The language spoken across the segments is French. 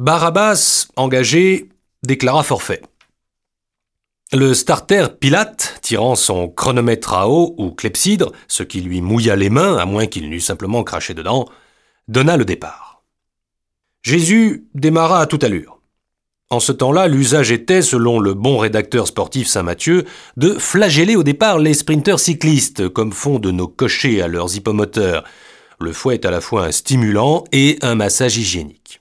Barabbas, engagé, déclara forfait. Le starter Pilate, tirant son chronomètre à eau ou clepsydre, ce qui lui mouilla les mains, à moins qu'il n'eût simplement craché dedans, donna le départ. Jésus démarra à toute allure. En ce temps-là, l'usage était, selon le bon rédacteur sportif Saint-Mathieu, de flageller au départ les sprinteurs cyclistes, comme font de nos cochers à leurs hippomoteurs. Le fouet est à la fois un stimulant et un massage hygiénique.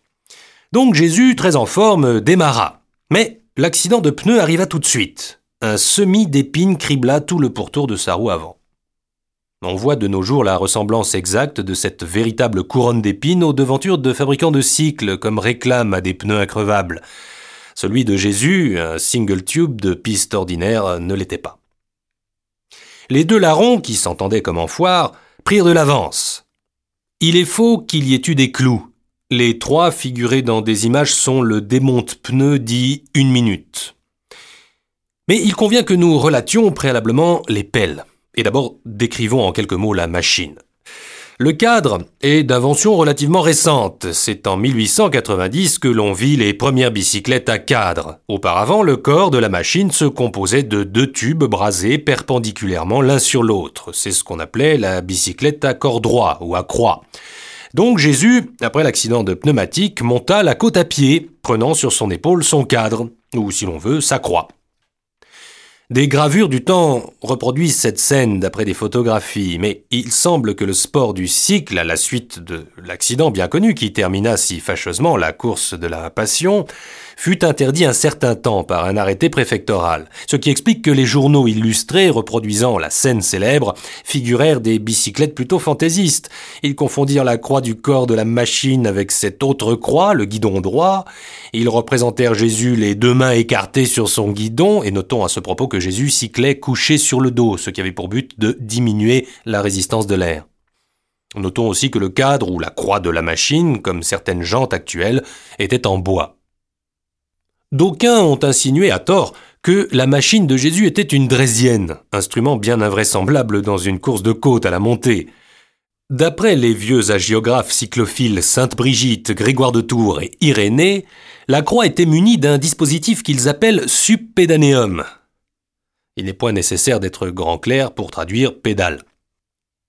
Donc Jésus, très en forme, démarra. Mais l'accident de pneu arriva tout de suite. Un semis d'épines cribla tout le pourtour de sa roue avant. On voit de nos jours la ressemblance exacte de cette véritable couronne d'épines aux devantures de fabricants de cycles, comme réclame à des pneus increvables. Celui de Jésus, un single tube de piste ordinaire, ne l'était pas. Les deux larrons, qui s'entendaient comme en foire, prirent de l'avance. Il est faux qu'il y ait eu des clous. Les trois figurés dans des images sont le démonte-pneu dit une minute. Mais il convient que nous relations préalablement les pelles. Et d'abord décrivons en quelques mots la machine. Le cadre est d'invention relativement récente. C'est en 1890 que l'on vit les premières bicyclettes à cadre. Auparavant, le corps de la machine se composait de deux tubes brasés perpendiculairement l'un sur l'autre. C'est ce qu'on appelait la bicyclette à corps droit ou à croix. Donc Jésus, après l'accident de pneumatique, monta la côte à pied, prenant sur son épaule son cadre, ou si l'on veut, sa croix. Des gravures du temps reproduisent cette scène d'après des photographies, mais il semble que le sport du cycle, à la suite de l'accident bien connu qui termina si fâcheusement la course de la Passion, fut interdit un certain temps par un arrêté préfectoral, ce qui explique que les journaux illustrés reproduisant la scène célèbre figurèrent des bicyclettes plutôt fantaisistes. Ils confondirent la croix du corps de la machine avec cette autre croix, le guidon droit. Ils représentèrent Jésus les deux mains écartées sur son guidon, et notons à ce propos que Jésus cyclait couché sur le dos, ce qui avait pour but de diminuer la résistance de l'air. Notons aussi que le cadre ou la croix de la machine, comme certaines jantes actuelles, était en bois. D'aucuns ont insinué à tort que la machine de Jésus était une draisienne, instrument bien invraisemblable dans une course de côte à la montée. D'après les vieux agiographes cyclophiles Sainte-Brigitte, Grégoire de Tours et Irénée, la croix était munie d'un dispositif qu'ils appellent subpédanéum. Il n'est point nécessaire d'être grand clair pour traduire pédale.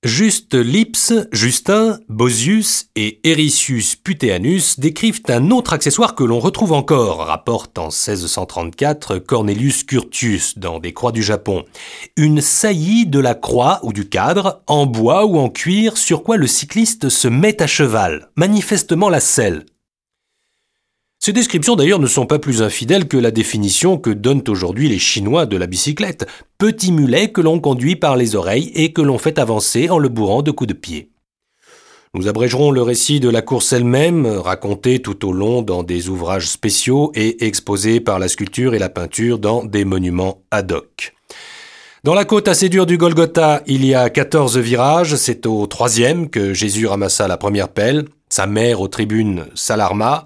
Juste Lips, Justin, Bosius et Ericius Puteanus décrivent un autre accessoire que l'on retrouve encore, rapporte en 1634 Cornelius Curtius dans des croix du Japon. Une saillie de la croix ou du cadre, en bois ou en cuir, sur quoi le cycliste se met à cheval, manifestement la selle. Ces descriptions d'ailleurs ne sont pas plus infidèles que la définition que donnent aujourd'hui les Chinois de la bicyclette, petit mulet que l'on conduit par les oreilles et que l'on fait avancer en le bourrant de coups de pied. Nous abrégerons le récit de la course elle-même, raconté tout au long dans des ouvrages spéciaux et exposé par la sculpture et la peinture dans des monuments ad hoc. Dans la côte assez dure du Golgotha, il y a 14 virages, c'est au troisième que Jésus ramassa la première pelle, sa mère aux tribunes s'alarma,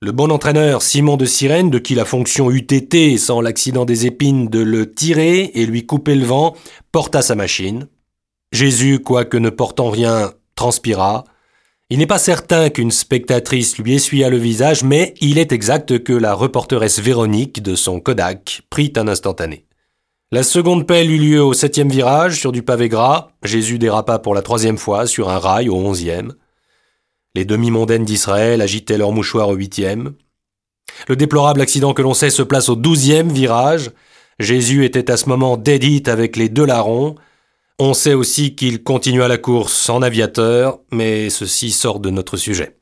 le bon entraîneur Simon de Sirène, de qui la fonction eût été, sans l'accident des épines, de le tirer et lui couper le vent, porta sa machine. Jésus, quoique ne portant rien, transpira. Il n'est pas certain qu'une spectatrice lui essuya le visage, mais il est exact que la reporteresse Véronique de son Kodak prit un instantané. La seconde pelle eut lieu au septième virage sur du pavé gras. Jésus dérapa pour la troisième fois sur un rail au onzième. Les demi-mondaines d'Israël agitaient leurs mouchoirs au huitième. Le déplorable accident que l'on sait se place au douzième virage. Jésus était à ce moment dédite avec les deux larrons. On sait aussi qu'il continua la course en aviateur, mais ceci sort de notre sujet.